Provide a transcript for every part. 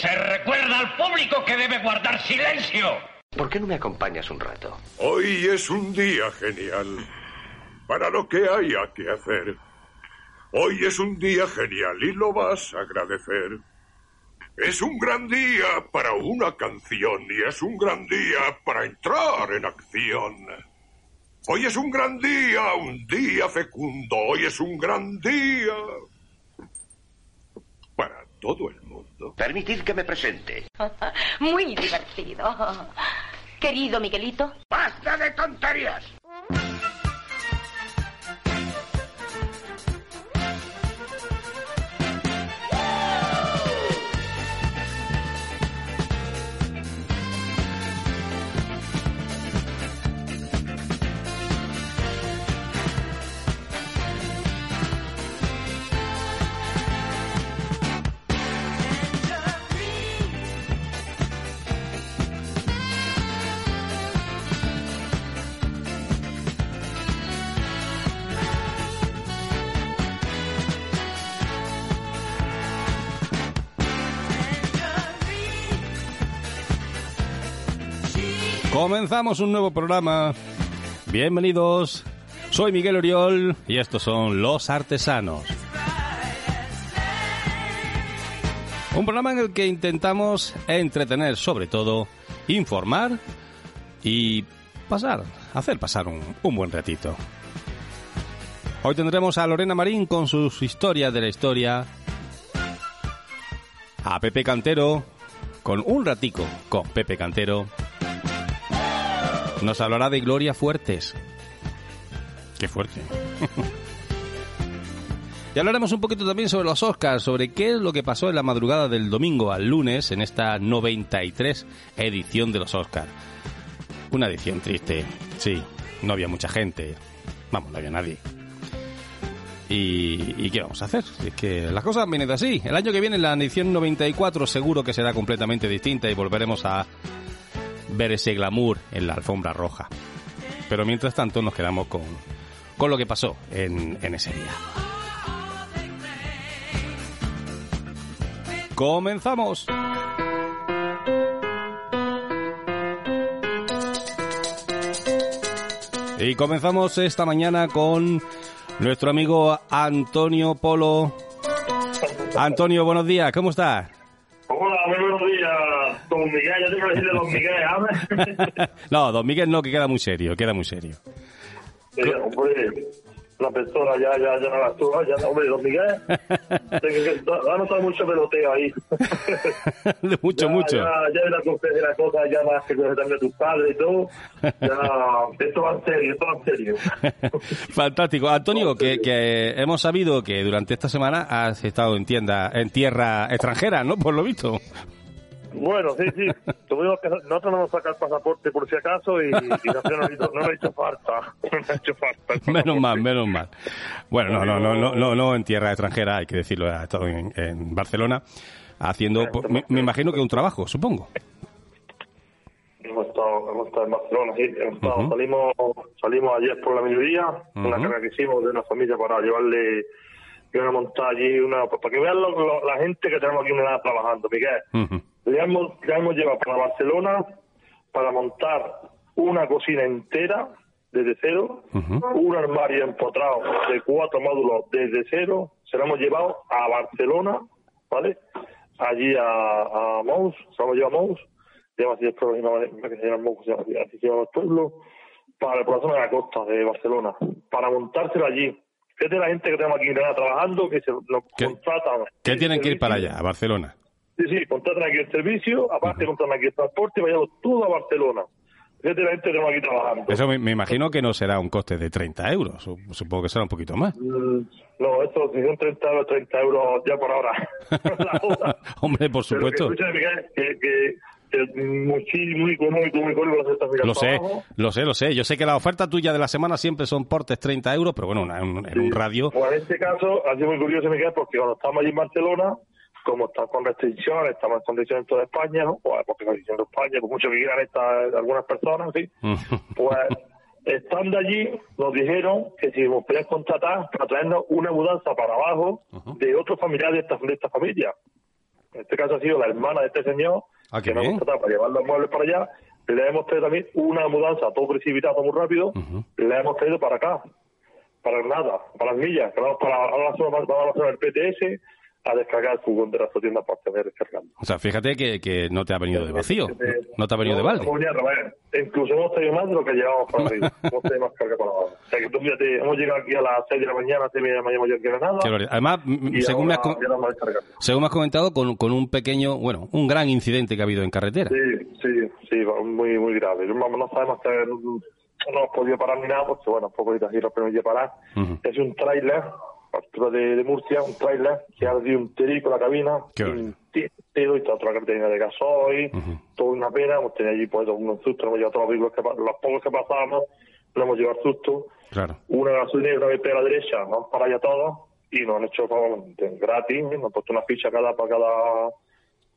Se recuerda al público que debe guardar silencio. ¿Por qué no me acompañas un rato? Hoy es un día genial para lo que haya que hacer. Hoy es un día genial y lo vas a agradecer. Es un gran día para una canción y es un gran día para entrar en acción. Hoy es un gran día, un día fecundo. Hoy es un gran día para todo el mundo. Permitid que me presente. Muy divertido. Querido Miguelito. ¡Basta de tonterías! Comenzamos un nuevo programa. Bienvenidos. Soy Miguel Oriol y estos son Los Artesanos. Un programa en el que intentamos entretener, sobre todo, informar y pasar, hacer pasar un, buen ratito. Hoy tendremos a Lorena Marín con sus historias de la historia, a Pepe Cantero con un ratico con Pepe Cantero nos hablará de Gloria Fuertes. Qué fuerte. y hablaremos un poquito también sobre los Oscars, sobre qué es lo que pasó en la madrugada del domingo al lunes en esta 93 edición de los Oscars. Una edición triste, sí, no había mucha gente, vamos, no había nadie. ¿Y, y qué vamos a hacer? Es que las cosas vienen así. El año que viene, la edición 94, seguro que será completamente distinta y volveremos a ver ese glamour en la alfombra roja. Pero mientras tanto nos quedamos con, con lo que pasó en, en ese día. Comenzamos. Y comenzamos esta mañana con nuestro amigo Antonio Polo. Antonio, buenos días, ¿cómo estás? Don Miguel. Ya tengo que decirle don Miguel, ¿sabes? no, don Miguel no, que queda muy serio, queda muy serio. Sí, hombre, la persona ya, ya, ya no la actúa, ya, hombre, don Miguel. Ha notado mucho peloteo ahí. mucho, ya, mucho. Ya, ya de la de la cosa, ya más que conocer también a tus padres y todo. Ya, esto va en serio, esto va en serio. Fantástico. Antonio, que, que hemos sabido que durante esta semana has estado en tienda, en tierra extranjera, ¿no? Por lo visto. Bueno, sí, sí. Tuvimos que, nosotros no nos sacar el pasaporte por si acaso y, y no, no, no, ha hecho falta. No ha hecho falta. Menos mal, menos mal. Bueno, no, no, no, no, no, no en tierra extranjera, hay que decirlo, ha estado en, en Barcelona haciendo, pues, me, me, imagino que un trabajo, supongo. Hemos estado, hemos estado en Barcelona, sí. Hemos estado, uh -huh. salimos, salimos ayer por la mediodía, uh -huh. una carga que hicimos de una familia para llevarle y una montar allí, una, para que vean lo, lo, la gente que tenemos aquí una trabajando, Miguel. Uh -huh. Le hemos, le hemos llevado para Barcelona para montar una cocina entera desde cero, uh -huh. un armario empotrado de cuatro módulos desde cero, se lo hemos llevado a Barcelona, ¿vale? Allí a, a Mous, se lo hemos llevado a Mous, llevamos así el que se llama Mous, así se llama el pueblo, para la zona de la costa de Barcelona, para montárselo allí. Fíjate la gente que tenemos aquí trabajando, que se nos ¿Qué, contratan. ¿Qué tienen que ir para allá, a Barcelona? Sí, sí, contratan aquí el servicio, aparte contratan aquí el transporte y vayamos todo a Barcelona. Fíjate la gente tenemos aquí trabajando. Eso me, me, imagino que no será un coste de 30 euros, supongo que será un poquito más. Mm, no, esto si son 30 euros, 30 euros ya por ahora. Hombre, por supuesto. Pero que, Miguel, que, que muy, muy económico, muy económico Lo sé, lo sé, lo sé. Yo sé que la oferta tuya de la semana siempre son portes 30 euros, pero bueno, en, en sí. un radio... Pues en este caso ha sido muy curioso, Miguel, porque cuando estamos allí en Barcelona, como están con restricciones, estamos en condiciones en toda España, ¿no? Pues, porque no diciendo España, por mucho que quieran estas algunas personas, ¿sí? pues estando allí, nos dijeron que si nos podían contratar para traernos una mudanza para abajo uh -huh. de otros familiares de esta, de esta familia. En este caso ha sido la hermana de este señor, Ah, que nos bien. hemos tratado para llevar los muebles para allá. Le hemos traído también una mudanza, todo precipitado, muy rápido. Le hemos traído para acá, para nada, para las millas. Que vamos, para, ahora vamos a hacer el PTS a descargar el furgón de para tener descargando. O sea, fíjate que, que no te ha venido de vacío, no te ha venido de balde. a traer. Incluso hemos traído más de lo que llevábamos para arriba. hemos traído más carga la bala. O sea, que tú fíjate, hemos llegado aquí a las 6 de la mañana, 6 de la mañana yo. Qué barbaridad. Además, según me, has, ahora vamos descargando. según me has comentado, con, con un pequeño, bueno, un gran incidente que ha habido en carretera. Sí, sí, sí, muy, muy grave. No, no sabemos que no, no hemos podido parar ni nada, porque bueno, poco ahorita sí lo podemos parar. Es un tráiler, a altura de, de Murcia, un tráiler que ha dio un terico la cabina, un tiro y toda otra cartera de gasoil, toda una pena, hemos tenido allí pues un susto, hemos llevado todos los vehículos que los pocos que pasábamos, lo hemos llevado susto, Claro. una gasolinera y una BP a la derecha, nos han parado ya todos y nos han hecho favor, de- gratis, nos han puesto una ficha cada para cada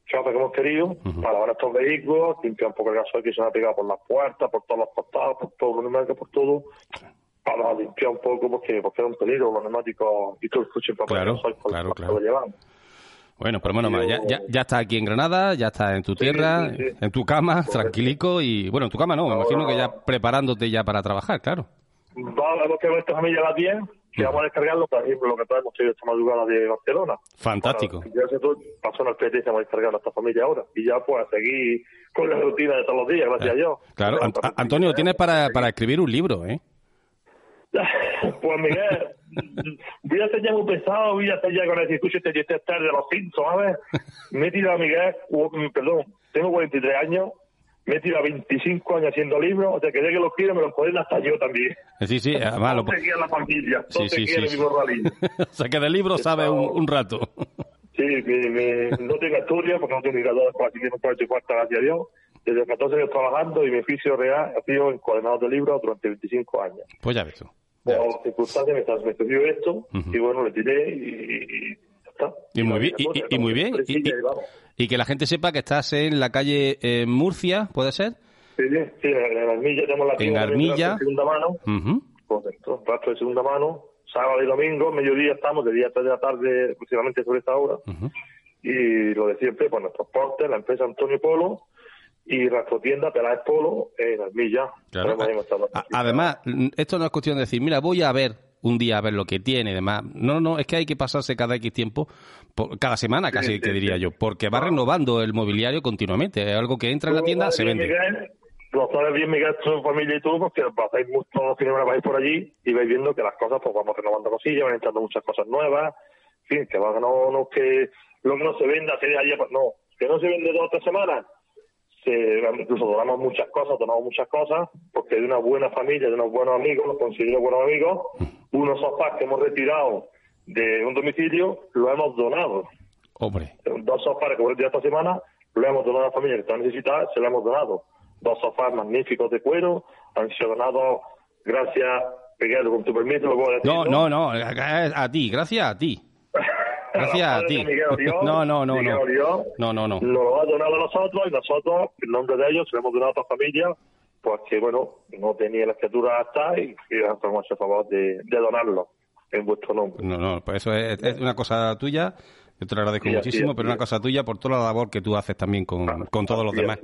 chofer que hemos querido, para lavar estos vehículos, limpiar un poco el gasoil que se nos ha pegado por las puertas, por todos los costados, por los neumáticos, por todo, para limpiar un poco porque, porque era un peligro los neumáticos y todo el coche para Claro, gasoil por- claro, claro. lo llevamos. Bueno, pero menos mal, ya, ya, ya está aquí en Granada, ya está en tu tierra, sí, sí. en tu cama, tranquilico y, bueno, en tu cama no, me imagino que ya preparándote ya para trabajar, claro. Vamos que ver esta familia a las 10, que vamos a descargarlo, por ejemplo, lo que traemos hoy esta madrugada de Barcelona. Fantástico. Bueno, ya se pasó en el PT, vamos a descargar a esta familia ahora. Y ya pues a seguir con la rutina de todos los días, gracias a Dios. Claro, Ant- a- Antonio, tienes para, para escribir un libro, ¿eh? Pues Miguel, voy a ser ya muy pesado, voy a ser ya con el discurso este este tarde de los Simpsons, ¿sabes? Me he tirado a Miguel, perdón, tengo 43 años, me he tirado 25 años haciendo libros, o sea que ya que los quiero me los pueden hasta yo también. Eh, Sí, sí, además lo... No la familia, Sí, no sí, sí. rally. o sea, que de libro sabe un, un rato. Sí, mi- mi- no tengo estudios porque no tengo ni graduado aquí en un cuarto y cuarta, gracias a Dios. Desde 14 años trabajando y mi oficio real ha sido encuadernador de libros durante 25 años. Pues ya ves tú. Por circunstancias me, trans- me sucedió esto y bueno, le tiré y, y ya está. Y muy bien, y, muy bien. Y, que la gente sepa que estás en la calle eh, Murcia, ¿puede ser? Sí, sí, sí, en Armilla tenemos la En Armilla. de segunda mano, Ujú. correcto, rastro de segunda mano, sábado y domingo, mediodía estamos, de día a 3 de la tarde, aproximadamente sobre esta hora. Ujú. y lo de siempre, pues nuestros portes, la empresa Antonio Polo y nuestra tienda Peláez Polo en Armilla. Claro. Además, esto no es cuestión de decir, mira, voy a ver un día a ver lo que tiene y demás. No, no, es que hay que pasarse cada X tiempo, por- cada semana casi Sí, te diría sí. yo, porque va renovando el mobiliario continuamente. Es algo que entra en la tienda, se vende. Miguel, lo sabes bien, Miguel, tu familia y tú, porque pasáis mucho los fines de por allí y vais viendo que las cosas, pues vamos renovando cosillas, van entrando muchas cosas nuevas. En fin, que va, no, no que lo que no se venda se de ayer, pues no, que no se vende dos o tres semanas. Se, incluso donamos muchas cosas, donamos muchas cosas, porque de una buena familia, de unos buenos amigos, los considero buenos amigos, unos sofás que hemos retirado de un domicilio, lo hemos donado Hombre, dos sofás que hemos retirado esta semana, lo hemos donado a la familia que está necesitada, se lo hemos donado. Dos sofás magníficos de cuero, han sido donados gracias, Miguel, con tu permiso, lo puedo decir. no, no, no, a, a ti, gracias a ti. Gracias a ti. No, no, no, Miguel no. Oriol, No, no, no. Lo ha donado a nosotros y nosotros, en nombre de ellos, se lo hemos donado a otra familia, pues que, bueno, no tenía la escritura hasta y nos hemos hecho favor de, de donarlo en vuestro nombre. No, no, pues eso es, es una cosa tuya. Yo te lo agradezco Sí, muchísimo, es, pero sí. una cosa tuya por toda la labor que tú haces también con, con todos los demás.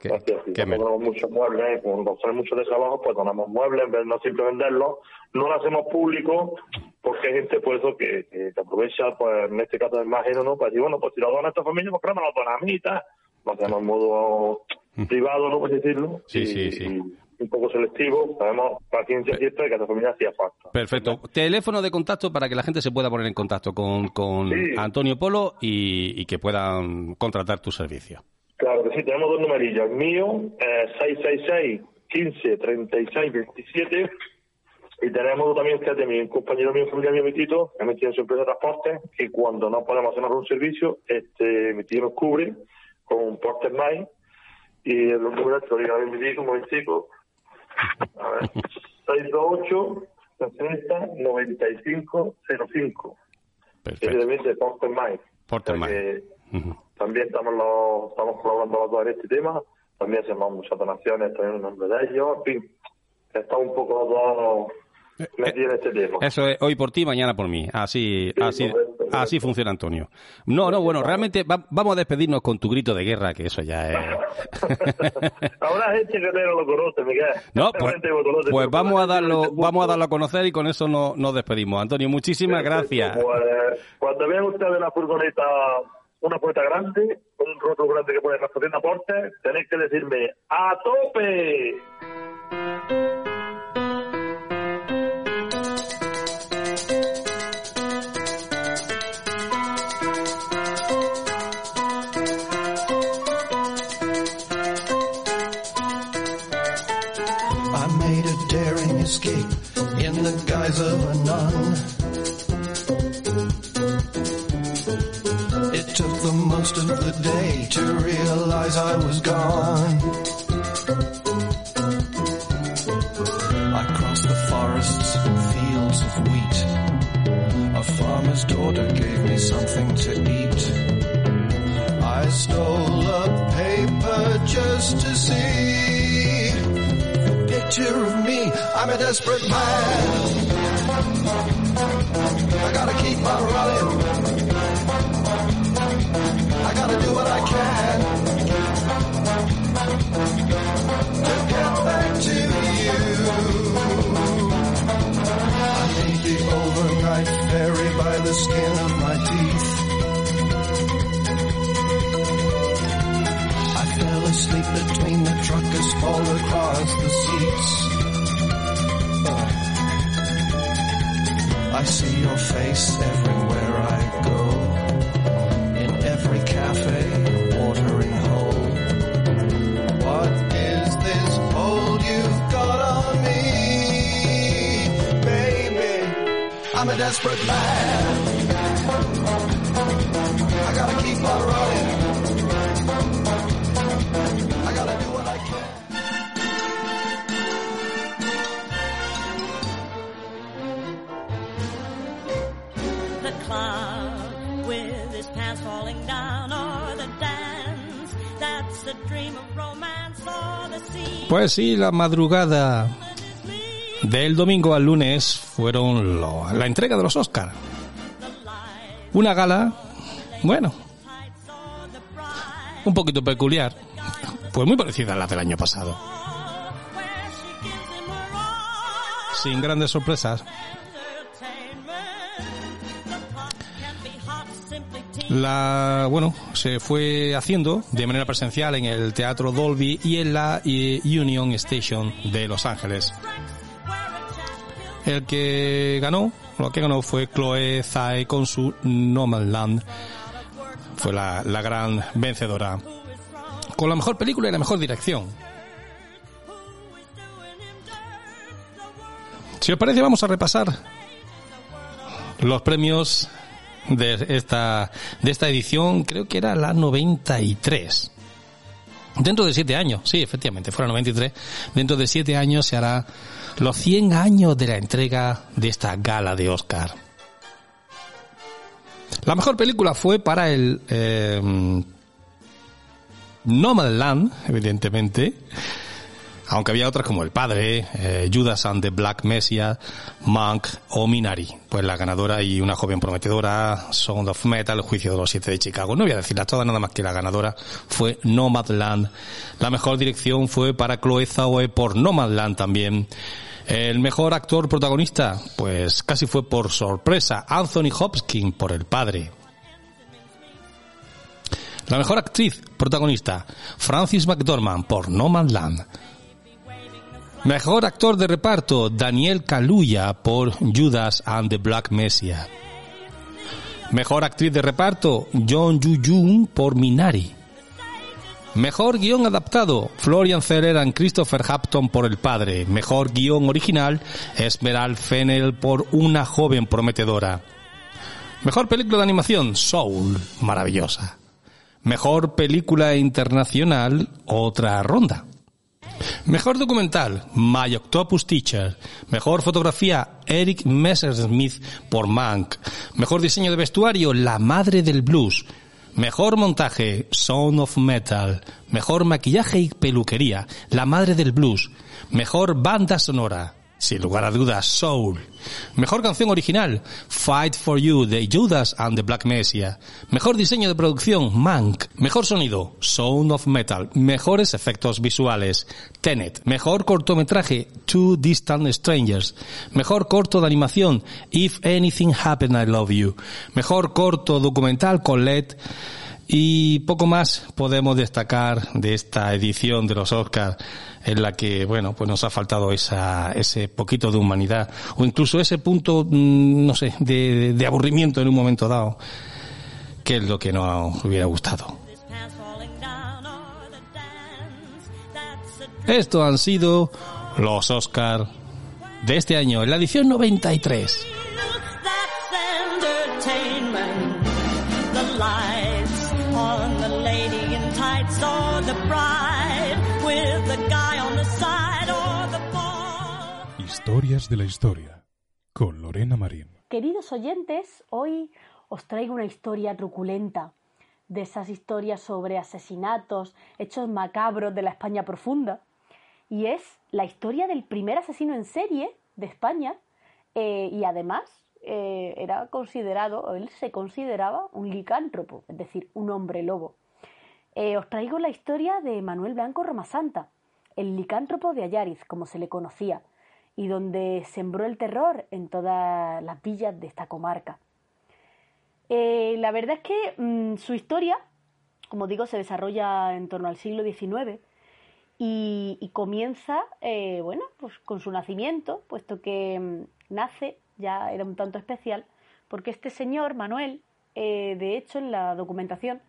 Que- sí. Donamos muchos muebles, cuando sale mucho de trabajo, pues donamos muebles, en vez de no siempre venderlos. No lo hacemos público, porque hay gente, pues eso, que, que, que aprovecha, pues en este caso del margen, ¿no? Para decir, bueno, pues si lo dona a esta familia, pues no me lo dona a mí y tal. Lo en modo privado, ¿no? Por decirlo. Sí, y, sí, sí. y un poco selectivo. Sabemos, paciencia siempre, que a esta familia hacía falta. Perfecto. Teléfono de contacto para que la gente se pueda poner en contacto con, con Sí. Antonio Polo y, y que puedan contratar tu servicio. Claro que sí, tenemos dos numerillos. El mío, eh, 666 15 36 27. Y tenemos también, fíjate, mi compañero mío, familia mío, mi tito, que me tiene su empresa de transporte, que cuando no podemos hacer un servicio, este, mi tío nos cubre con un Porter Mine. Y el número, te lo digo, a mi tito, un momentico. A ver, 628 60 95 05. Perfecto. Evidentemente, Porter Mine. Porter Ujú. también estamos los, estamos colaborando los dos en este tema. También hacemos muchas donaciones también en nombre de ellos. En fin, estamos un poco los dos metidos en este. Eso es hoy por ti, mañana por mí. Así, Sí, así, correcto. Así funciona Antonio. No, no, bueno, realmente vamos a despedirnos con tu grito de guerra, que eso ya es... Ahora gente que no lo conoce, Miguel. No, pues, pues vamos a darlo vamos a darlo a conocer y con eso nos, nos despedimos. Antonio, muchísimas gracias. Pues, cuando vean ustedes la furgoneta una puerta grande, un roto grande que pone la aportes, tenéis que decirme ¡A tope! Escape in the guise of a nun. It took the most of the day to realize I was gone. I crossed the forests and fields of wheat. A farmer's daughter gave me something to eat. I stole a paper just to see picture of. I'm a desperate man. I gotta keep on running. I gotta do what I can to get back to you. I made the overnight ferry by the skin of my teeth. I fell asleep between the truckers fall across the seats. I see your face everywhere I go. In every cafe, watering hole. What is this hold you've got on me? Baby, I'm a desperate man. I gotta keep on running. Pues sí, la madrugada del domingo al lunes fueron la entrega de los Oscars. Una gala, bueno, un poquito peculiar, pues muy parecida a la del año pasado. Sin grandes sorpresas, La, bueno, se fue haciendo de manera presencial en el Teatro Dolby y en la eh, Union Station de Los Ángeles. El que ganó, lo que ganó fue Chloe Zhao con su Land. Fue la, la gran vencedora. Con la mejor película y la mejor dirección. Si os parece, vamos a repasar los premios de esta, de esta edición, creo que era la 93. Dentro de siete años, sí, efectivamente, fuera 93. Dentro de siete años se hará los 100 años de la entrega de esta gala de Oscar. La mejor película fue para el eh, Land evidentemente aunque había otras como El Padre, eh, Judas and the Black Messiah, Monk o Minari. Pues la ganadora y una joven prometedora, Sound of Metal, El Juicio de los Siete de Chicago. No voy a decirlas todas, nada más que la ganadora fue Nomadland. La mejor dirección fue para Chloe Zhao por Nomadland también. El mejor actor protagonista, pues casi fue por sorpresa, Anthony Hopkins por El Padre. La mejor actriz protagonista, Francis McDormand por Nomadland. Mejor actor de reparto, Daniel Kaluuya por Judas and the Black Messiah. Mejor actriz de reparto, John Yu Jung por Minari. Mejor guion adaptado, Florian Zeller y Christopher Hampton por El Padre. Mejor guion original, Esmeral Fennel por Una joven prometedora. Mejor película de animación, Soul, maravillosa. Mejor película internacional, Otra Ronda. Mejor documental, My Octopus Teacher. Mejor fotografía, Eric Messersmith por Mank. Mejor diseño de vestuario, La Madre del Blues. Mejor montaje, Sound of Metal. Mejor maquillaje y peluquería, La Madre del Blues. Mejor banda sonora, Sin lugar a dudas, Soul. Mejor canción original, Fight for You de Judas and the Black Messiah. Mejor diseño de producción, Mank. Mejor sonido, Sound of Metal. Mejores efectos visuales, Tenet. Mejor cortometraje, Two Distant Strangers. Mejor corto de animación, If Anything Happened I Love You. Mejor corto documental, Colette. Y poco más podemos destacar de esta edición de los Oscars en la que, bueno, pues nos ha faltado esa, ese poquito de humanidad o incluso ese punto, mm, no sé, de, de aburrimiento en un momento dado, que es lo que nos hubiera gustado. Estos han sido los Oscars de este año, en la edición 93. Historias de la historia con Lorena Marín. Queridos oyentes, hoy os traigo una historia truculenta, de esas historias sobre asesinatos, hechos macabros de la España profunda. Y es la historia del primer asesino en serie de España eh, y además eh, era considerado, él se consideraba un licántropo, es decir, un hombre lobo. Eh, os traigo la historia de Manuel Blanco Romasanta, el licántropo de Ayariz, como se le conocía, y donde sembró el terror en todas las villas de esta comarca. Eh, la verdad es que mm, su historia, como digo, se desarrolla en torno al siglo XIX y, comienza, eh, bueno, pues con su nacimiento, puesto que mm, nace, ya era un tanto especial, porque este señor, Manuel, de hecho en la documentación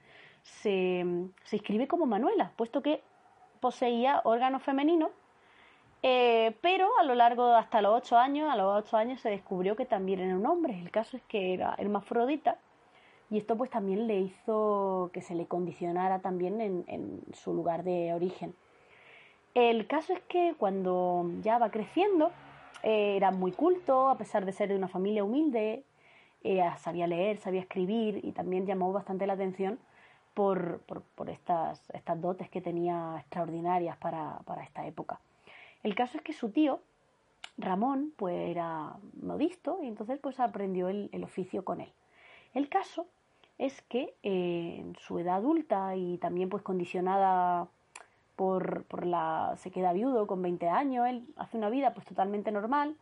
se, se inscribe como Manuela, puesto que poseía órganos femeninos eh, pero a lo largo de hasta los ocho años, a los ocho años se descubrió que también era un hombre. El caso es que era hermafrodita y esto pues también le hizo que se le condicionara también en, su lugar de origen. El caso es que cuando ya va creciendo, eh, era muy culto, a pesar de ser de una familia humilde, eh, sabía leer, sabía escribir y también llamó bastante la atención por, estas, dotes que tenía extraordinarias para esta época. El caso es que su tío, Ramón, pues era modisto y entonces pues aprendió el, oficio con él. El caso es que eh, en su edad adulta y también pues condicionada por, por, la se queda viudo con 20 años, él hace una vida pues totalmente normal,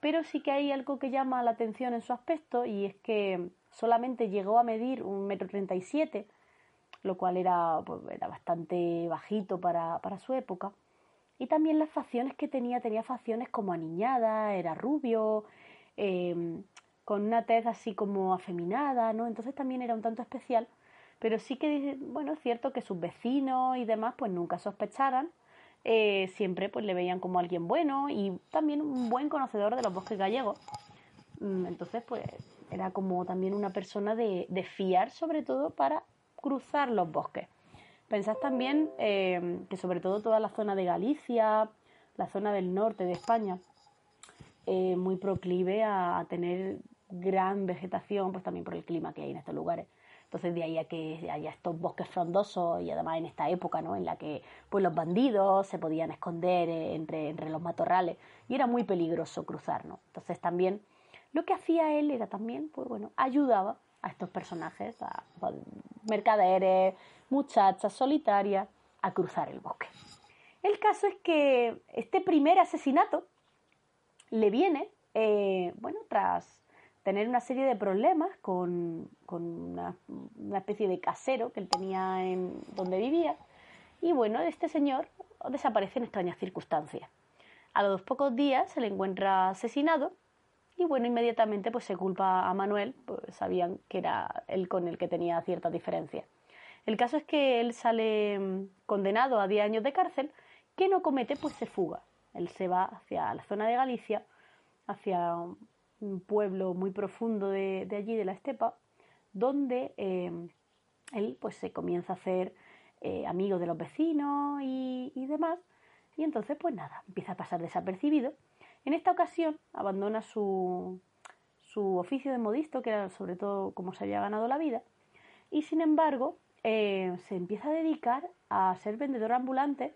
pero sí que hay algo que llama la atención en su aspecto y es que solamente llegó a medir un metro treinta y siete, lo cual era, pues, era bastante bajito para, para su época. Y también las facciones que tenía, tenía facciones como aniñada, era rubio, em, con una tez así como afeminada, ¿no? Entonces también era un tanto especial, pero sí que, bueno, es cierto que sus vecinos y demás pues nunca sospecharan, eh, siempre pues le veían como alguien bueno y también un buen conocedor de los bosques gallegos. Mm, entonces pues era como también una persona de, de fiar sobre todo para cruzar los bosques. Pensad también eh, que sobre todo toda la zona de Galicia, la zona del norte de España, eh, muy proclive a, tener gran vegetación, pues también por el clima que hay en estos lugares. Entonces de ahí a que haya estos bosques frondosos y además en esta época, ¿no? En la que pues los bandidos se podían esconder entre, entre los matorrales y era muy peligroso cruzar, ¿no? Entonces también lo que hacía él era también, pues bueno, ayudaba a estos personajes, a, mercaderes, muchachas solitarias, a cruzar el bosque. El caso es que este primer asesinato le viene, eh, bueno, tras tener una serie de problemas con, una, especie de casero que él tenía en donde vivía. Y bueno, este señor desaparece en extrañas circunstancias. A los pocos días se le encuentra asesinado y bueno, inmediatamente pues se culpa a Manuel, pues sabían que era él con el que tenía cierta diferencia. El caso es que él sale mm, condenado a 10 años de cárcel, que no comete, pues se fuga. Él se va hacia la zona de Galicia, hacia un pueblo muy profundo de, allí, de la estepa, donde eh, él pues se comienza a hacer eh, amigo de los vecinos y, y demás, y entonces pues nada, empieza a pasar desapercibido en esta ocasión abandona su, su oficio de modisto, que era sobre todo como se había ganado la vida, y sin embargo eh, se empieza a dedicar a ser vendedor ambulante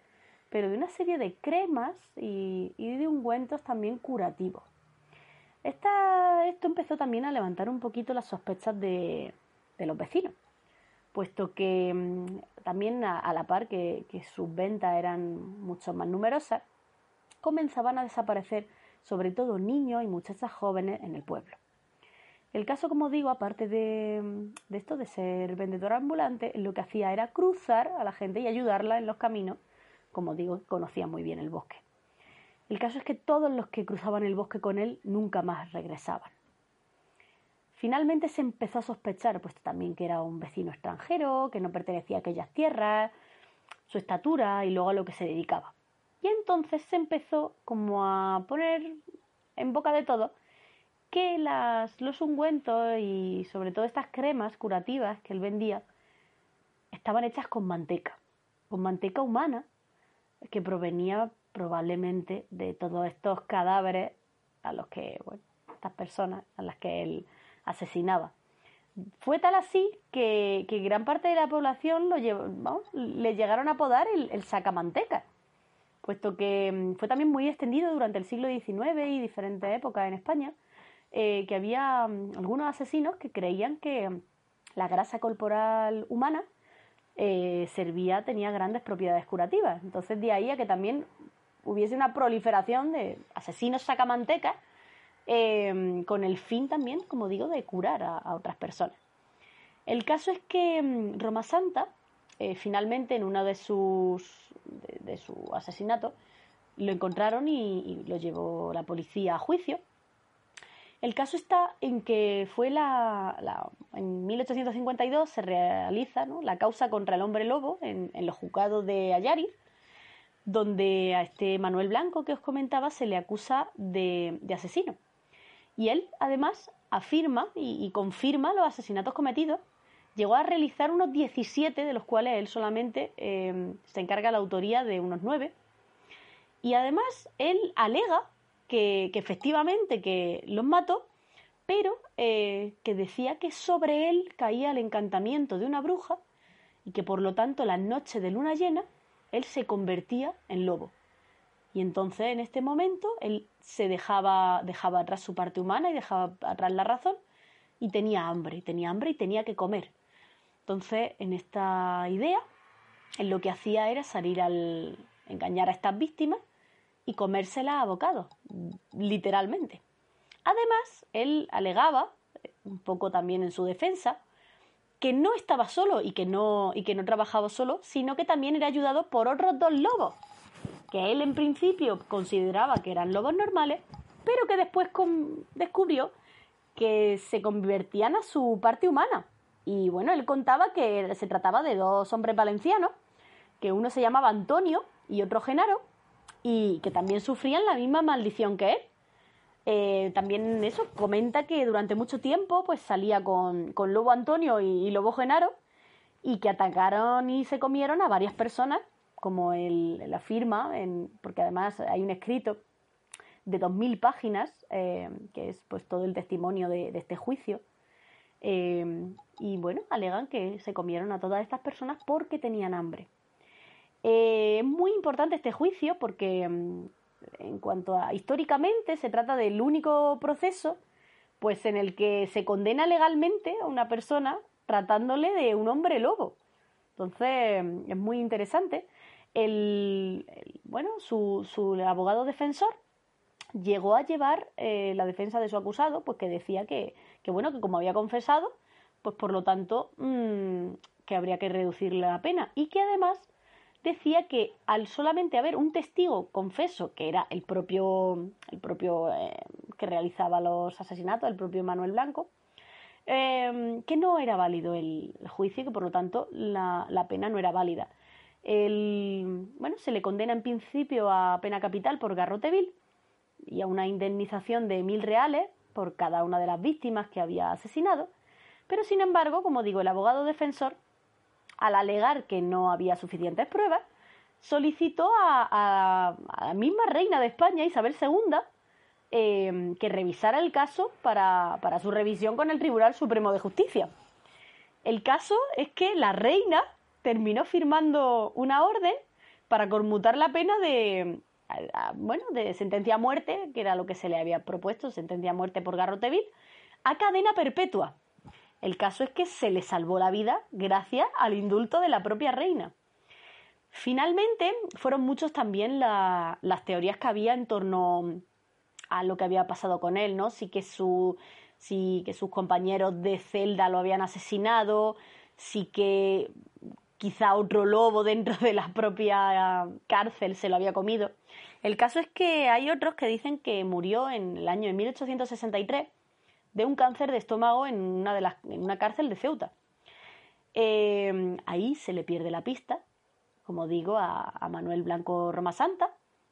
pero de una serie de cremas y, y de ungüentos también curativos. Esta, esto empezó también a levantar un poquito las sospechas de, de los vecinos, puesto que mm, también a, la par que sus ventas eran mucho más numerosas, comenzaban a desaparecer sobre todo niños y muchachas jóvenes en el pueblo. El caso, como digo, aparte de, de, esto de ser vendedor ambulante, lo que hacía era cruzar a la gente y ayudarla en los caminos. Como digo, conocía muy bien el bosque. El caso es que todos los que cruzaban el bosque con él nunca más regresaban. Finalmente se empezó a sospechar, pues también que era un vecino extranjero, que no pertenecía a aquellas tierras, su estatura y luego a lo que se dedicaba. Y entonces se empezó como a poner en boca de todo que los ungüentos y sobre todo estas cremas curativas que él vendía estaban hechas con manteca, con manteca humana que provenía probablemente de todos estos cadáveres a los que, bueno, estas personas a las que él asesinaba. Fue tal así que, gran parte de la población lo llevó, le llegaron a apodar el, el sacamanteca, puesto que mm, fue también muy extendido durante el siglo XIX y diferentes épocas en España, eh, que había um, algunos asesinos que creían que la grasa corporal humana eh, servía, tenía grandes propiedades curativas. Entonces de ahí a que también hubiese una proliferación de asesinos sacamantecas eh, con el fin también, como digo, de curar a, a otras personas. El caso es que Roma Santa, eh, finalmente en uno de sus de, su asesinato, lo encontraron y, lo llevó la policía a juicio el caso está en que fue la, la en 1852 se realiza la causa contra el hombre lobo en, los juzgados de Ayariz, donde a este Manuel Blanco que os comentaba se le acusa de, asesino. Y él además afirma y, confirma los asesinatos cometidos. Llegó a realizar unos 17, de los cuales él solamente eh, se encarga la autoría de unos 9. Y además él alega que, efectivamente que los mató, pero eh, que decía que sobre él caía el encantamiento de una bruja y que por lo tanto la noche de luna llena él se convertía en lobo. Y entonces en este momento él se dejaba, dejaba atrás su parte humana y dejaba atrás la razón y tenía hambre, tenía hambre y tenía que comer. Entonces en esta idea él lo que hacía era salir al engañar a estas víctimas y comérsela a bocados, literalmente. Además, él alegaba, un poco también en su defensa, que no estaba solo y que no, y que no trabajaba solo, sino que también era ayudado por otros dos lobos, que él en principio consideraba que eran lobos normales, pero que después descubrió que se convertían a su parte humana. Y bueno, él contaba que se trataba de dos hombres valencianos, que uno se llamaba Antonio y otro Genaro, y que también sufrían la misma maldición que él. Eh, también eso comenta que durante mucho tiempo pues salía con, con Lobo Antonio y, Lobo Genaro y que atacaron y se comieron a varias personas como él, él afirma porque además hay un escrito de 2.000 páginas eh, que es pues todo el testimonio de, de este juicio eh, y bueno alegan que se comieron a todas estas personas porque tenían hambre eh, es muy importante este juicio porque mm, en cuanto a históricamente se trata del único proceso pues en el que se condena legalmente a una persona tratándole de un hombre lobo. Entonces mm, es muy interesante. El, bueno, su, su, abogado defensor llegó a llevar eh, la defensa de su acusado, pues que decía que, que, bueno, que como había confesado, pues por lo tanto mmm, que habría que reducirle la pena y que además decía que al solamente haber un testigo confeso, que era el propio, el propio eh, que realizaba los asesinatos, el propio Manuel Blanco, eh, que no era válido el, el, juicio y que por lo tanto la, la pena no era válida. El, bueno, se le condena en principio a pena capital por garrote vil y a una indemnización de mil reales por cada una de las víctimas que había asesinado, pero sin embargo, como digo, el abogado defensor al alegar que no había suficientes pruebas, solicitó a, la misma reina de España, Isabel II, eh, que revisara el caso para, su revisión con el Tribunal Supremo de Justicia. El caso es que la reina terminó firmando una orden para conmutar la pena de, bueno, de sentencia a muerte, que era lo que se le había propuesto, sentencia a muerte por garroteville, a cadena perpetua. El caso es que se le salvó la vida gracias al indulto de la propia reina. Finalmente, fueron muchos también las teorías que había en torno a lo que había pasado con él, ¿no? Sí que, su, sí que sus compañeros de celda lo habían asesinado, sí que quizá otro lobo dentro de la propia cárcel se lo había comido. El caso es que hay otros que dicen que murió en el año de 1863 de un cáncer de estómago en una, de las, en una cárcel de Ceuta. Eh, ahí se le pierde la pista, como digo, a, Manuel Blanco Roma Santa.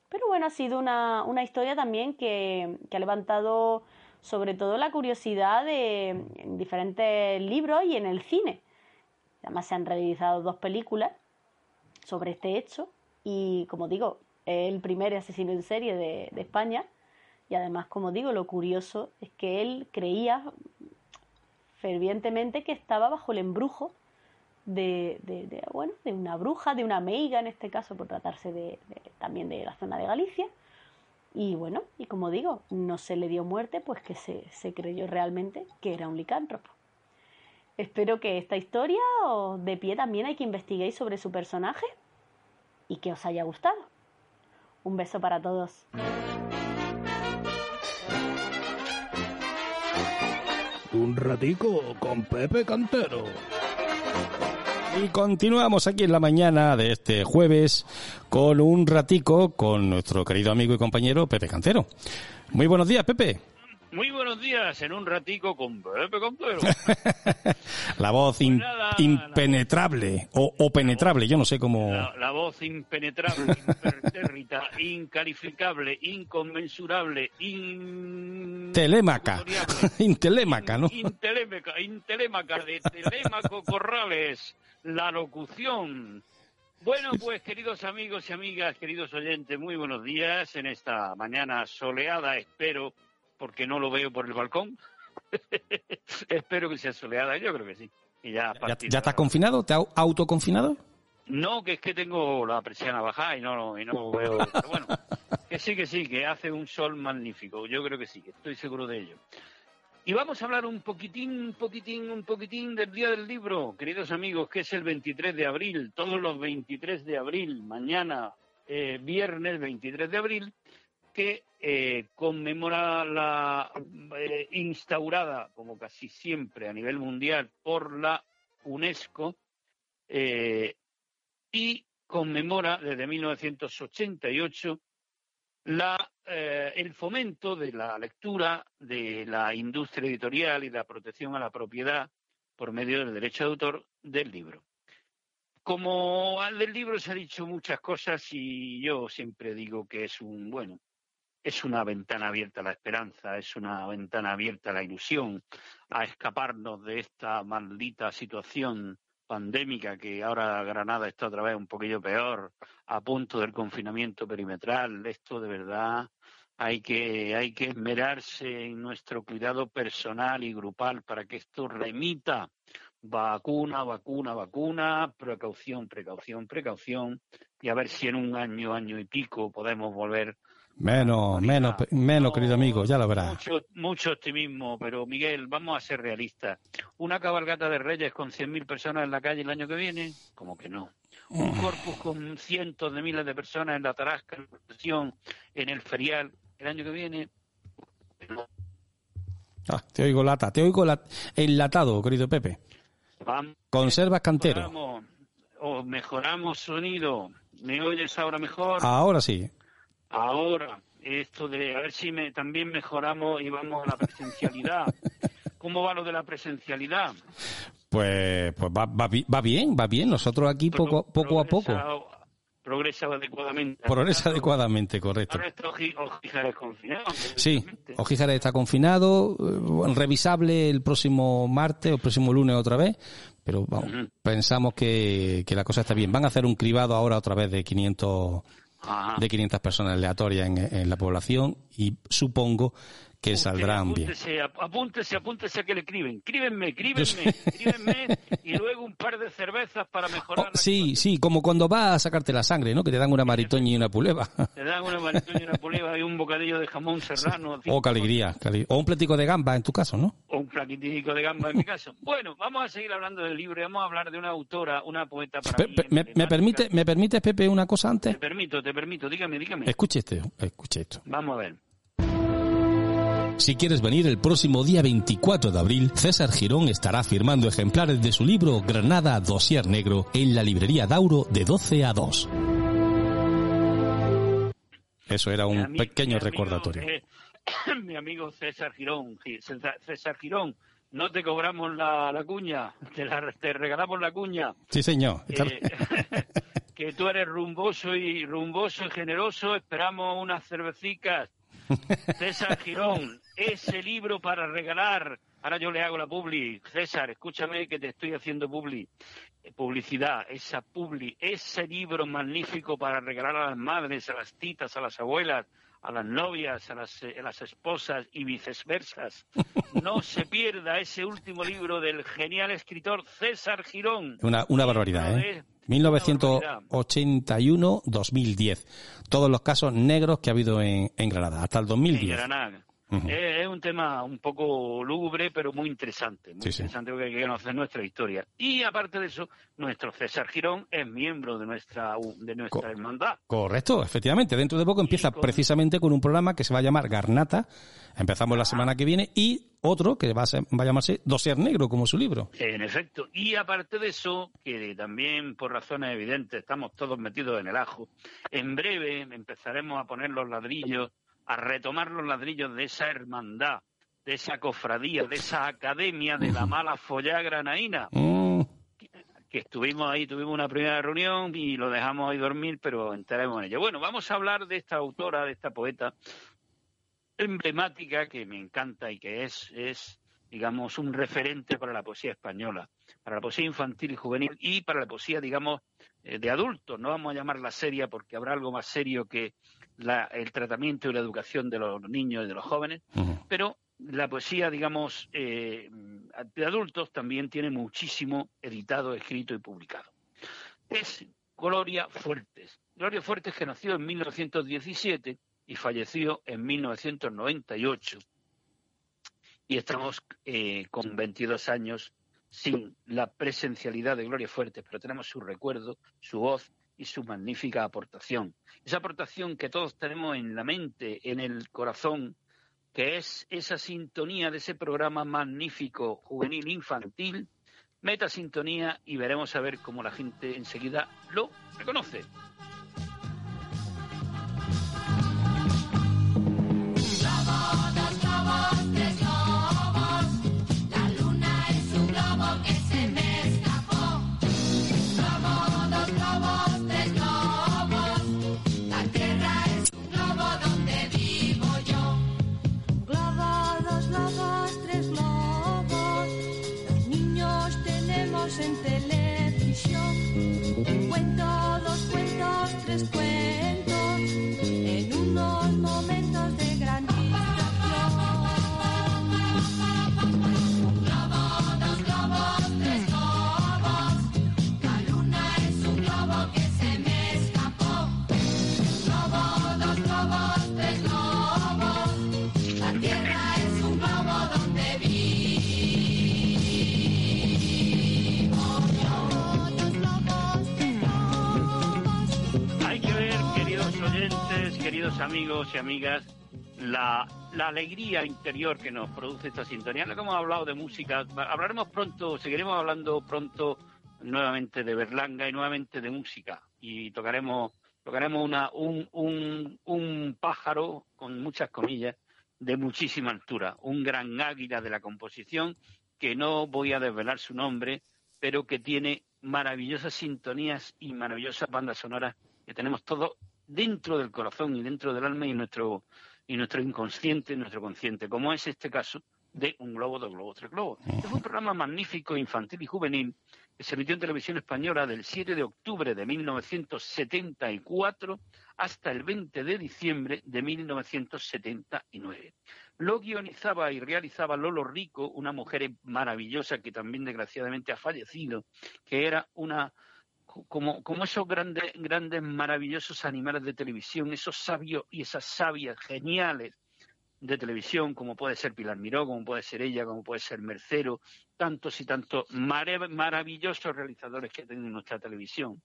Pero bueno, ha sido una, una historia también que, que, ha levantado sobre todo la curiosidad en diferentes libros y en el cine. Además se han realizado dos películas sobre este hecho y como digo, el primer asesino en serie de, de España y además, como digo, lo curioso es que él creía fervientemente que estaba bajo el embrujo de, bueno, de una bruja, de una meiga en este caso, por tratarse de, también de la zona de Galicia. Y bueno, y como digo, no se le dio muerte, pues que se, creyó realmente que era un licántropo. Espero que esta historia de pie también hay que investiguéis sobre su personaje y que os haya gustado. Un beso para todos. Un ratico con Pepe Cantero. Y continuamos aquí en la mañana de este jueves con un ratico con nuestro querido amigo y compañero Pepe Cantero. Muy buenos días, Pepe. Muy buenos días, en un ratico con Pepe Cantero. la voz pues impenetrable o, penetrable, yo no sé cómo... La, voz impenetrable, impertérrita, incalificable, inconmensurable, in... Telémaca, intelémaca, ¿no? Intelémaca, intelémaca de Telémaco Corrales, la locución. Bueno, pues queridos amigos y amigas, queridos oyentes, muy buenos días en esta mañana soleada, espero porque no lo veo por el balcón. Espero que sea soleada, yo creo que sí. ya, ¿Ya, estás confinado? ¿Te has autoconfinado? No, que es que tengo la presión a bajar y no, y no veo. Pero bueno, que sí, que sí, que hace un sol magnífico. Yo creo que sí, estoy seguro de ello. Y vamos a hablar un poquitín, un poquitín, un poquitín del Día del Libro, queridos amigos, que es el 23 de abril, todos los 23 de abril, mañana, eh, viernes 23 de abril, que eh, conmemora la eh, instaurada, como casi siempre a nivel mundial, por la UNESCO eh, y conmemora desde 1988 la, el fomento de la lectura, de la industria editorial y la protección a la propiedad por medio del derecho de autor del libro. Como al del libro se ha dicho muchas cosas y yo siempre digo que es un, bueno, es una ventana abierta a la esperanza, es una ventana abierta a la ilusión, a escaparnos de esta maldita situación pandémica que ahora Granada está otra vez un poquillo peor, a punto del confinamiento perimetral. Esto de verdad hay que, hay que esmerarse en nuestro cuidado personal y grupal para que esto remita. Vacuna, vacuna, vacuna, precaución, precaución, precaución, y a ver si en un año, año y pico podemos volver Menos, menos, menos, querido amigo, ya lo verás. Mucho, mucho optimismo, pero Miguel, vamos a ser realistas. ¿Una cabalgata de reyes con 100.000 personas en la calle el año que viene? Como que no. ¿Un corpus con cientos de miles de personas en la tarasca, en la en el ferial el año que viene? No. Ah, te oigo lata, te oigo enlatado, querido Pepe. Vamos, Conservas cantero. Mejoramos, o mejoramos sonido. ¿Me oyes ahora mejor? Ahora sí. Ahora, esto de a ver si me, también mejoramos y vamos a la presencialidad. ¿Cómo va lo de la presencialidad? Pues, pues va, va, va bien, va bien. Nosotros aquí poco, poco a poco. Progresa adecuadamente. Progresa adecuadamente, correcto. Ahora está Ojíjares confinado. Sí, Ojíjares está confinado, eh, revisable el próximo martes o el próximo lunes otra vez, pero vamos, pensamos que, que la cosa está bien. Van a hacer un cribado ahora otra vez de 500 de 500 personas aleatorias en, la población y supongo que saldrán bien. Apúntese, ap- apúntese, apúntese a que le escriben. Escríbenme, escríbenme, escríbenme y luego un par de cervezas para mejorar. Oh, sí, sí, como cuando vas a sacarte la sangre, ¿no? Que te dan una maritoña y una puleva. Te dan una maritón y una puliva y un bocadillo de jamón serrano. O caligría, cali- o un platico de gamba en tu caso, ¿no? o un plaquitico de gamba en mi caso. Bueno, vamos a seguir hablando del libro y vamos a hablar de una autora, una poeta para mí me, permite, ¿Me permites, Pepe, una cosa antes? Te permito, te permito, dígame, dígame. Escuche este, escuche esto. Vamos a ver. Si quieres venir el próximo día 24 de abril, César Girón estará firmando ejemplares de su libro Granada Dossier Negro en la librería Dauro de 12 a 2. Eso era un pequeño amigo, recordatorio. eh, mi amigo César Girón, Gi- César, Girón, no te cobramos la, la cuña, te, la- te regalamos la cuña. Sí, señor. Eh, que tú eres rumboso y rumboso y generoso, esperamos unas cervecitas. César Girón, ese libro para regalar. Ahora yo le hago la publi. César, escúchame que te estoy haciendo publi. Eh, Publicidad, esa publi, ese libro magnífico para regalar a las madres, a las titas, a las abuelas, a las novias, a las, eh, a las esposas y viceversas. No se pierda ese último libro del genial escritor César Girón. Una, una barbaridad, ¿eh? 1981-2010. Todos los casos negros que ha habido en, en Granada, hasta el en 2010. Granada. Eh, es un tema un poco lúgubre, pero muy interesante. Muy Sí, sí. interesante porque hay que conocer nuestra historia. Y aparte de eso, nuestro César Girón es miembro de nuestra, de nuestra Co- hermandad. Correcto, efectivamente. Dentro de poco empieza con- precisamente con un programa que se va a llamar Garnata. Empezamos la semana que viene. Y otro que va a, ser- va a llamarse Dossier Negro, como su libro. En efecto. Y aparte de eso, que también por razones evidentes estamos todos metidos en el ajo, en breve empezaremos a poner los ladrillos, a retomar los ladrillos de esa hermandad, de esa cofradía, de esa academia de la mala follá granaína. Mm, que estuvimos ahí, tuvimos una primera reunión y lo dejamos ahí dormir, pero entraremos en ello. Bueno, vamos a hablar de esta autora, de esta poeta emblemática que me encanta y que es, es digamos, un referente para la poesía española, para la poesía infantil y juvenil y para la poesía, digamos, de adultos. No vamos a llamarla seria porque habrá algo más serio que la- el tratamiento y la educación de los niños y de los jóvenes, pero la poesía, digamos, eh, de adultos también tiene muchísimo editado, escrito y publicado. Es Gloria Fuertes. Gloria Fuertes que nació en 1917 y falleció en 1998. Y estamos eh, con 22 años sin la presencialidad de Gloria Fuertes, pero tenemos su recuerdo, su voz y su magnífica aportación. Esa aportación que todos tenemos en la mente, en el corazón, que es esa sintonía de ese programa magnífico juvenil infantil, meta sintonía y veremos a ver cómo la gente enseguida lo reconoce. Amigos y amigas, la, alegría interior que nos produce esta sintonía. Que hemos hablado de música, hablaremos pronto, seguiremos hablando pronto nuevamente de Berlanga y nuevamente de música. Y tocaremos, tocaremos una, un, un, un pájaro, con muchas comillas, de muchísima altura, un gran águila de la composición que no voy a desvelar su nombre, pero que tiene maravillosas sintonías y maravillosas bandas sonoras que tenemos todo dentro del corazón y dentro del alma y nuestro y nuestro inconsciente, nuestro consciente, como es este caso de Un Globo, Dos Globos, Tres Globos. Este fue un programa magnífico, infantil y juvenil que se emitió en televisión española del 7 de octubre de 1974 hasta el 20 de diciembre de 1979. Lo guionizaba y realizaba Lolo Rico, una mujer maravillosa que también desgraciadamente ha fallecido, que era una como, como esos grandes, grandes, maravillosos animales de televisión, esos sabios y esas sabias geniales de televisión, como puede ser Pilar Miró, como puede ser ella, como puede ser Mercero, tantos y tantos marav- maravillosos realizadores que tiene nuestra televisión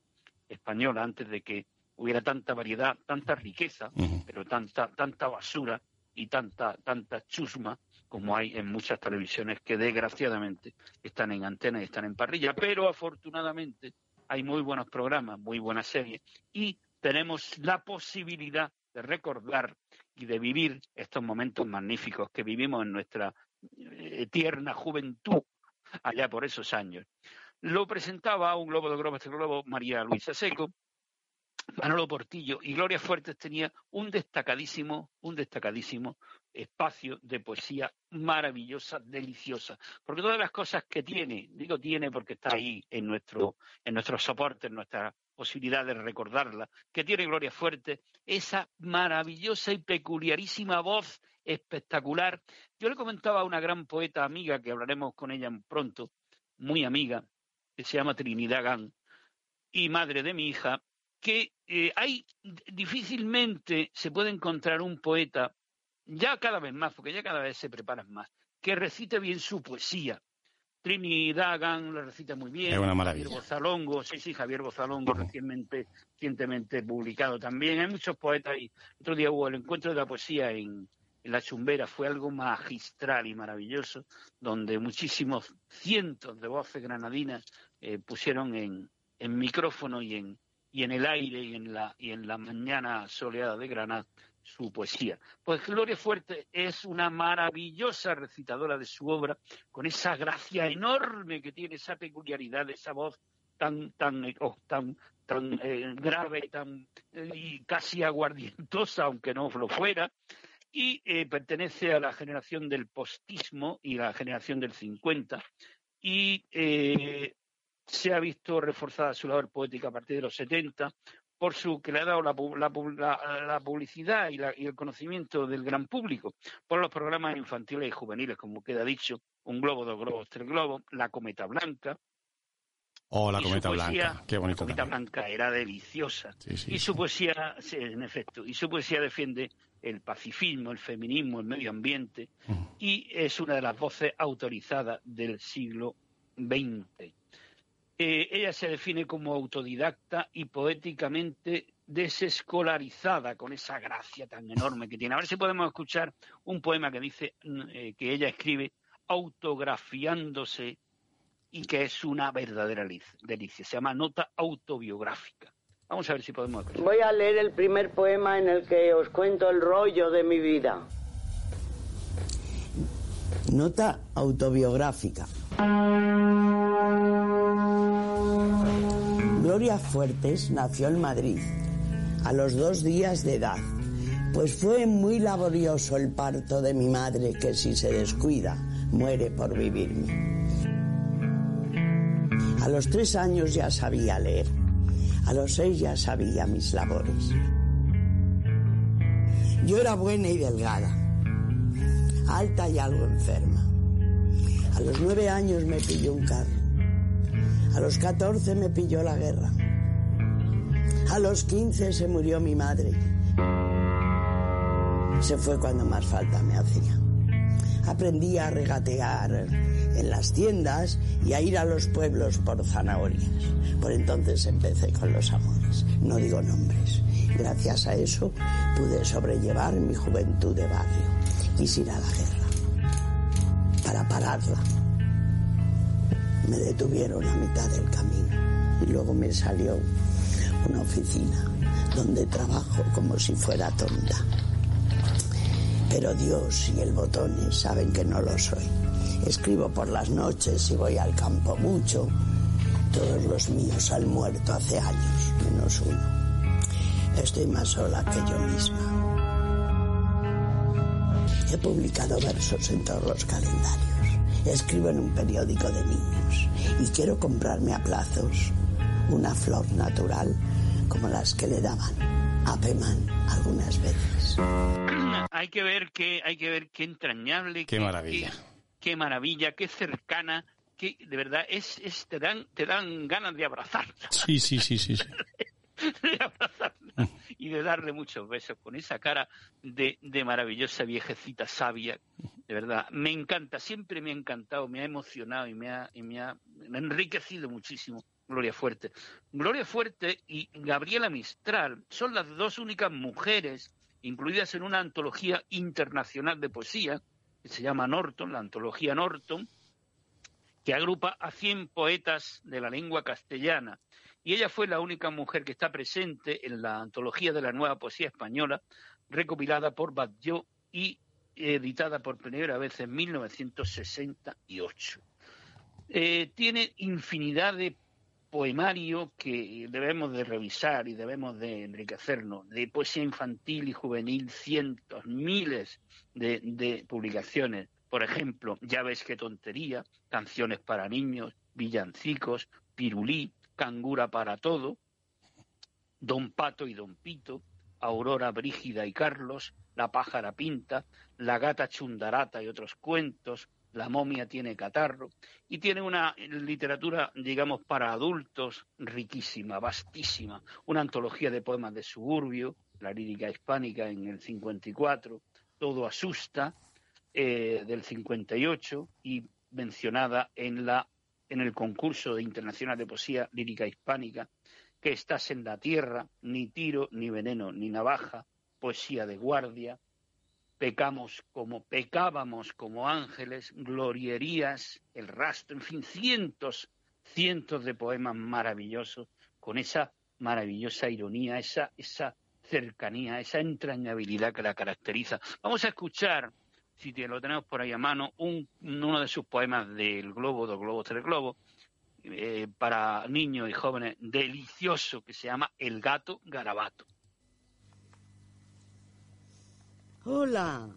española antes de que hubiera tanta variedad, tanta riqueza, pero tanta, tanta basura y tanta, tanta chusma como hay en muchas televisiones que desgraciadamente están en antena y están en parrilla. Pero afortunadamente hay muy buenos programas, muy buenas series y tenemos la posibilidad de recordar y de vivir estos momentos magníficos que vivimos en nuestra eh, tierna juventud allá por esos años. Lo presentaba un globo de globo, este globo, María Luisa Seco, Manolo Portillo y Gloria Fuertes tenía un destacadísimo, un destacadísimo espacio de poesía maravillosa, deliciosa. Porque todas las cosas que tiene, digo tiene porque está ahí en nuestro, en nuestro soporte, en nuestra posibilidad de recordarla, que tiene Gloria Fuertes, esa maravillosa y peculiarísima voz espectacular. Yo le comentaba a una gran poeta amiga, que hablaremos con ella pronto, muy amiga, que se llama Trinidad Gán, y madre de mi hija, que eh, hay difícilmente se puede encontrar un poeta, ya cada vez más, porque ya cada vez se preparan más, que recite bien su poesía. Trinidad Gán lo recita muy bien. Es una maravilla. Javier Bozalongo, sí, sí, Javier Bozalongo, recientemente, recientemente publicado también. Hay muchos poetas y otro día hubo el encuentro de la poesía en, en La Chumbera, fue algo magistral y maravilloso, donde muchísimos cientos de voces granadinas eh, pusieron en, en micrófono y en, y en el aire y en la, y en la mañana soleada de Granada su poesía. Pues Gloria Fuerte es una maravillosa recitadora de su obra, con esa gracia enorme que tiene, esa peculiaridad, esa voz tan, tan, eh, oh, tan, tan eh, grave tan, eh, y casi aguardientosa, aunque no lo fuera, y eh, pertenece a la generación del postismo y la generación del 50, y se ha visto reforzada su labor poética a partir de los 70 por su que le ha dado la, la la- la publicidad y, la- y el conocimiento del gran público, por los programas infantiles y juveniles, como queda dicho, Un globo, dos globos, tres globos, La cometa blanca. Oh, la y cometa poesía, blanca. Qué bonito La cometa también. blanca era deliciosa. sí, y su poesía, sí, en efecto, y su poesía defiende el pacifismo, el feminismo, el medio ambiente, y es una de las voces autorizadas del siglo XX. Eh, ella se define como autodidacta y poéticamente desescolarizada, con esa gracia tan enorme que tiene. A ver si podemos escuchar un poema que dice mm, eh, que ella escribe autografiándose y que es una verdadera lic- delicia. Se llama Nota autobiográfica. Vamos a ver si podemos escuchar. Voy a leer el primer poema en el que os cuento el rollo de mi vida. Nota autobiográfica. Gloria Fuertes nació en Madrid a los dos días de edad, pues fue muy laborioso el parto de mi madre que si se descuida muere por vivirme. A los tres años ya sabía leer, a los seis ya sabía mis labores. Yo era buena y delgada, alta y algo enferma. A los nueve años me pilló un carro. A los catorce me pilló la guerra. A los quince se murió mi madre. Se fue cuando más falta me hacía. Aprendí a regatear en las tiendas y a ir a los pueblos por zanahorias. Por entonces empecé con los amores. No digo nombres. Gracias a eso pude sobrellevar mi juventud de barrio. Quise ir a la guerra para pararla. Me detuvieron a mitad del camino y luego me salió una oficina donde trabajo como si fuera tonta. Pero Dios y el botones saben que no lo soy. Escribo por las noches y voy al campo mucho. Todos los míos han muerto hace años, menos uno. Estoy más sola que yo misma. He publicado versos en todos los calendarios. Escribo en un periódico de niños y quiero comprarme a plazos una flor natural como las que le daban a Peman algunas veces. hay que ver qué, hay que ver qué entrañable, Qué maravilla. qué, qué maravilla, qué cercana, que de verdad es, es te dan, te dan ganas de abrazarla, Sí, sí, sí, sí. sí. de abrazarla y de darle muchos besos con esa cara de, de maravillosa viejecita sabia, de verdad, me encanta, siempre me ha encantado, me ha emocionado y me ha, y me ha, me ha enriquecido muchísimo. Gloria Fuerte. Gloria Fuerte y Gabriela Mistral son las dos únicas mujeres incluidas en una antología internacional de poesía que se llama Norton, la antología Norton, que agrupa a 100 poetas de la lengua castellana. Y ella fue la única mujer que está presente en la antología de la nueva poesía española, recopilada por Batlló y editada por primera vez en 1968. Eh, tiene infinidad de poemario que debemos de revisar y debemos de enriquecernos, de poesía infantil y juvenil, cientos, miles de, de publicaciones. Por ejemplo, Ya ves qué tontería, canciones para niños, villancicos, pirulí, cangura para todo, Don Pato y Don Pito, Aurora Brígida y Carlos, La pájara pinta, La gata chundarata y otros cuentos, La momia tiene catarro, y tiene una literatura, digamos, para adultos riquísima, vastísima, una antología de poemas de suburbio, la lírica hispánica en el 54, Todo asusta, eh, del 58, y mencionada en, la, en el concurso de internacional de poesía lírica hispánica, que estás en la tierra, ni tiro, ni veneno, ni navaja, poesía de guardia, pecamos como pecábamos como ángeles, glorierías, el rastro, en fin, cientos, cientos de poemas maravillosos con esa maravillosa ironía, esa, esa cercanía, esa entrañabilidad que la caracteriza. Vamos a escuchar, si te lo tenemos por ahí a mano, un, uno de sus poemas del Globo, dos globos, tres globos, eh, para niños y jóvenes, delicioso, que se llama El gato garabato. Hola.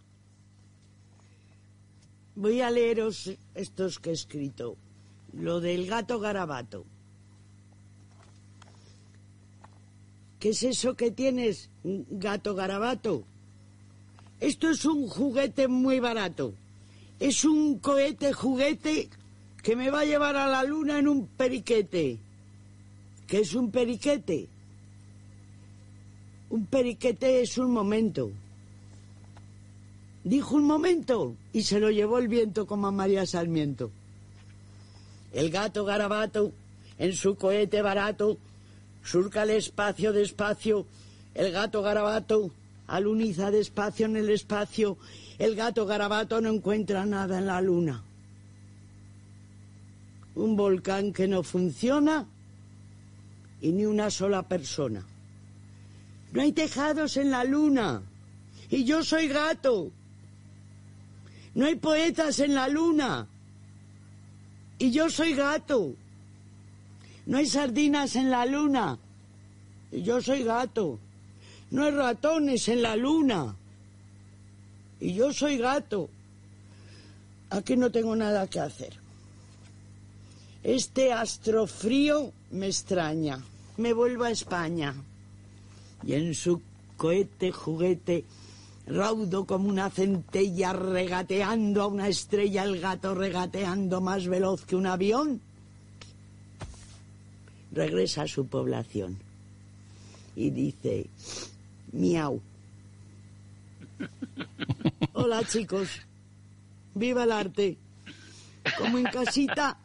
Voy a leeros estos que he escrito. Lo del gato garabato. ¿Qué es eso que tienes, gato garabato? Esto es un juguete muy barato. Es un cohete juguete que me va a llevar a la luna en un periquete. ¿Qué es un periquete? Un periquete es un momento. Dijo un momento y se lo llevó el viento como a María Sarmiento. El gato garabato, en su cohete barato, surca el espacio despacio. El gato garabato aluniza despacio en el espacio. El gato garabato no encuentra nada en la luna. Un volcán que no funciona y ni una sola persona. No hay tejados en la luna y yo soy gato. No hay poetas en la luna. Y yo soy gato. No hay sardinas en la luna. Y yo soy gato. No hay ratones en la luna. Y yo soy gato. Aquí no tengo nada que hacer. Este astro frío me extraña. Me vuelvo a España. Y en su cohete juguete raudo como una centella regateando a una estrella, el gato regateando más veloz que un avión, regresa a su población y dice, miau. Hola chicos, viva el arte, como en casita,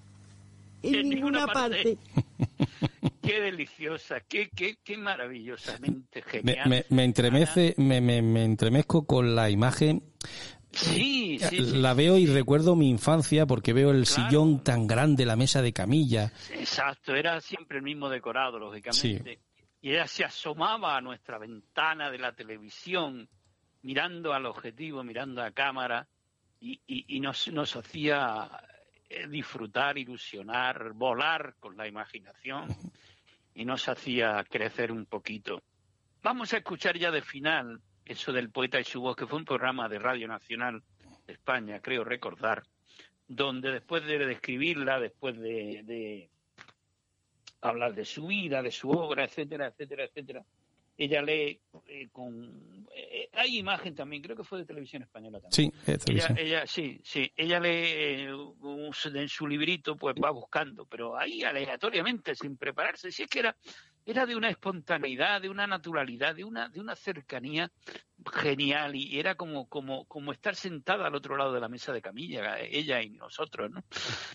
en, En ninguna ninguna parte. Qué deliciosa, qué, qué, qué maravillosamente Me, genial. me, me entremece, me, me, me entremezco con la imagen. Sí, sí, sí. La veo y recuerdo mi infancia porque veo el Claro. sillón tan grande, la mesa de camilla. Exacto, era siempre el mismo decorado, lógicamente. Y ella se asomaba a nuestra ventana de la televisión, mirando al objetivo, mirando a cámara, y, nos, hacía eh, disfrutar, ilusionar, volar con la imaginación, y nos hacía crecer un poquito. Vamos a escuchar ya de final eso del poeta y su voz, que fue un programa de Radio Nacional de España, creo recordar, donde después de describirla, después de, de hablar de su vida, de su obra, etcétera, etcétera, etcétera, ella lee eh, con... eh, hay imagen también, creo que fue de televisión española también. Sí, es Ella, televisión. ella, sí, sí, ella lee eh, un- en su librito, pues va buscando, pero ahí aleatoriamente, sin prepararse, si es que era, era de una espontaneidad, de una naturalidad, de una, de una cercanía genial y era como, como, como estar sentada al otro lado de la mesa de camilla, ella y nosotros, ¿no?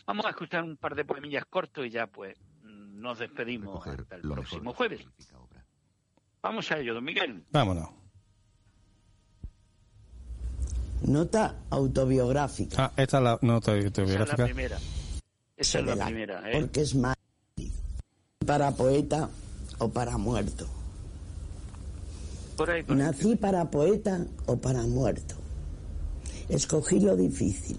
Vamos a escuchar un par de poemillas cortos y ya pues nos despedimos hasta el próximo jueves. Vamos a ello, don Miguel. Vámonos. Nota autobiográfica. Ah, esta es la nota Esa es la autobiográfica. primera. Esa es la primera, ¿eh? Porque es más para poeta o para muerto. Por ahí, por ahí. Nací para poeta o para muerto. Escogí lo difícil.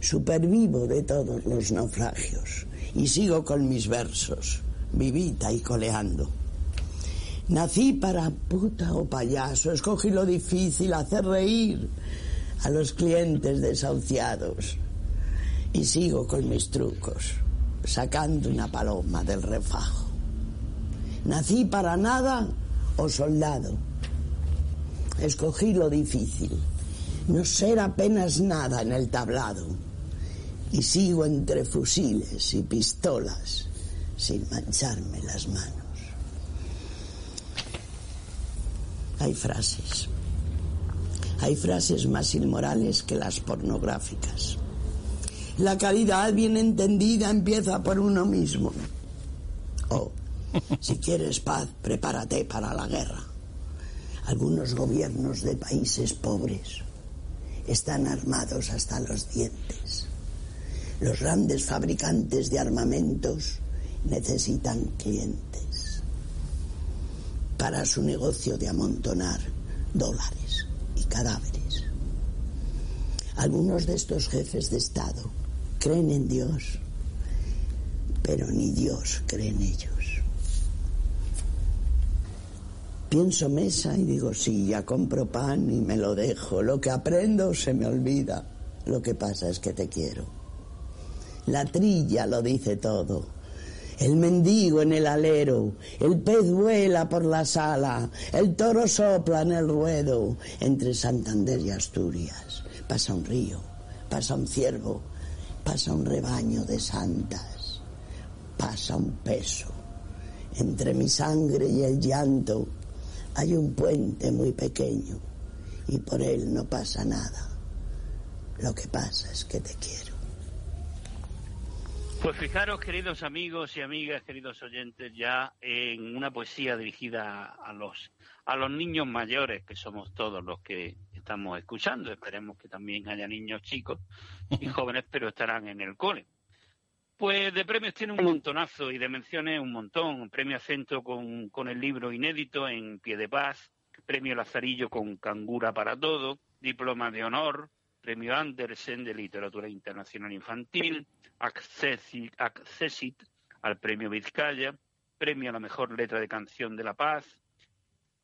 Supervivo de todos los naufragios y sigo con mis versos, vivita y coleando. Nací para puta o payaso, escogí lo difícil, hacer reír a los clientes desahuciados y sigo con mis trucos, sacando una paloma del refajo. Nací para nada o soldado. Escogí lo difícil, no ser apenas nada en el tablado. Y sigo entre fusiles y pistolas sin mancharme las manos. Hay frases. Hay frases más inmorales que las pornográficas. La caridad bien entendida empieza por uno mismo. Oh, si quieres paz, prepárate para la guerra. Algunos gobiernos de países pobres están armados hasta los dientes. Los grandes fabricantes de armamentos necesitan clientes para su negocio de amontonar dólares y cadáveres. Algunos de estos jefes de Estado creen en Dios, pero ni Dios cree en ellos. Pienso mesa y digo, sí, ya compro pan y me lo dejo. Lo que aprendo se me olvida. Lo que pasa es que te quiero. La trilla lo dice todo. El mendigo en el alero, el pez vuela por la sala, el toro sopla en el ruedo. Entre Santander y Asturias pasa un río, pasa un ciervo, pasa un rebaño de santas, pasa un peso. Entre mi sangre y el llanto hay un puente muy pequeño y por él no pasa nada. Lo que pasa es que te quiero. Pues fijaros, queridos amigos y amigas, queridos oyentes, ya en una poesía dirigida a los a los niños mayores, que somos todos los que estamos escuchando. Esperemos que también haya niños chicos y jóvenes, pero estarán en el cole. Pues de premios tiene un montonazo y de menciones un montón. Premio Acento con, con el libro inédito en Pie de Paz, Premio Lazarillo con Cangura para Todo, Diploma de Honor, Premio Andersen de Literatura Internacional Infantil, Accessit, al Premio Vizcaya, Premio a la Mejor Letra de Canción de la Paz,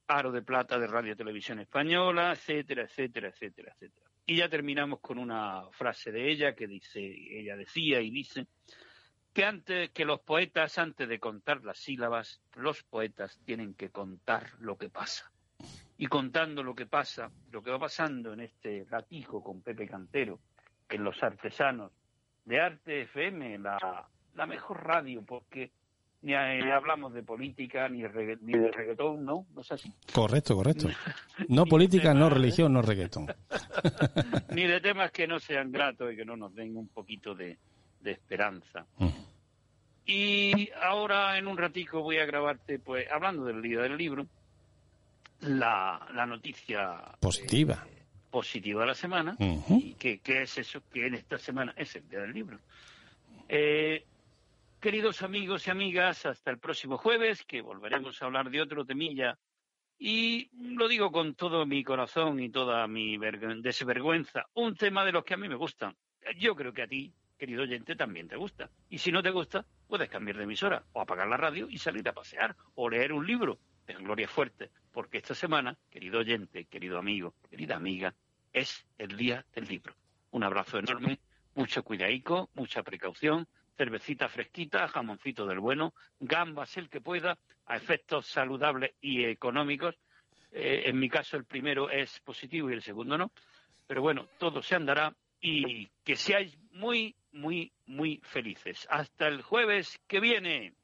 Aro de Plata de Radio Televisión Española, etcétera, etcétera, etcétera, etcétera. Y ya terminamos con una frase de ella que dice, ella decía y dice, que antes que los poetas, antes de contar las sílabas, los poetas tienen que contar lo que pasa. Y contando lo que pasa, lo que va pasando en este ratijo con Pepe Cantero, en los artesanos de Arte FM, la, la mejor radio, porque ni eh, hablamos de política, ni, regga- ni de reggaetón, ¿no? No es así. Correcto, correcto. No política, no religión, no reggaetón. ni de temas que no sean gratos y que no nos den un poquito de, de esperanza. Y ahora en un ratico voy a grabarte, pues, hablando del día del libro, la, la noticia Positiva. Positiva de la semana. ¿Y qué, qué es eso? Que en esta semana es el día del libro. Eh, queridos amigos y amigas, hasta el próximo jueves, que volveremos a hablar de otro temilla. Y lo digo con todo mi corazón y toda mi verg- desvergüenza, un tema de los que a mí me gustan. Yo creo que a ti, querido oyente, también te gusta. Y si no te gusta, puedes cambiar de emisora o apagar la radio y salir a pasear o leer un libro. Pero Gloria Fuerte, porque esta semana, querido oyente, querido amigo, querida amiga, es el día del libro. Un abrazo enorme, mucho cuidaico, mucha precaución, cervecita fresquita, jamoncito del bueno, gambas el que pueda, a efectos saludables y económicos. Eh, en mi caso el primero es positivo y el segundo no. Pero bueno, todo se andará y que seáis muy, muy, muy felices. Hasta el jueves que viene.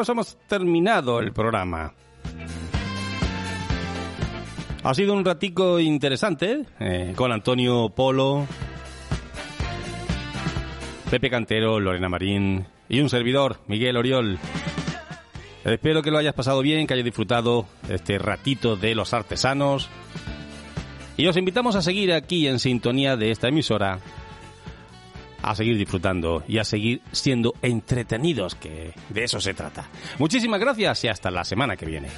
Pues hemos terminado el programa. Ha sido un ratico interesante eh, con Antonio Polo, Pepe Cantero, Lorena Marín y un servidor, Miguel Oriol. Espero que lo hayas pasado bien, que hayas disfrutado este ratito de los artesanos. Y os invitamos a seguir aquí en sintonía de esta emisora, a seguir disfrutando y a seguir siendo entretenidos, que de eso se trata. Muchísimas gracias y hasta la semana que viene.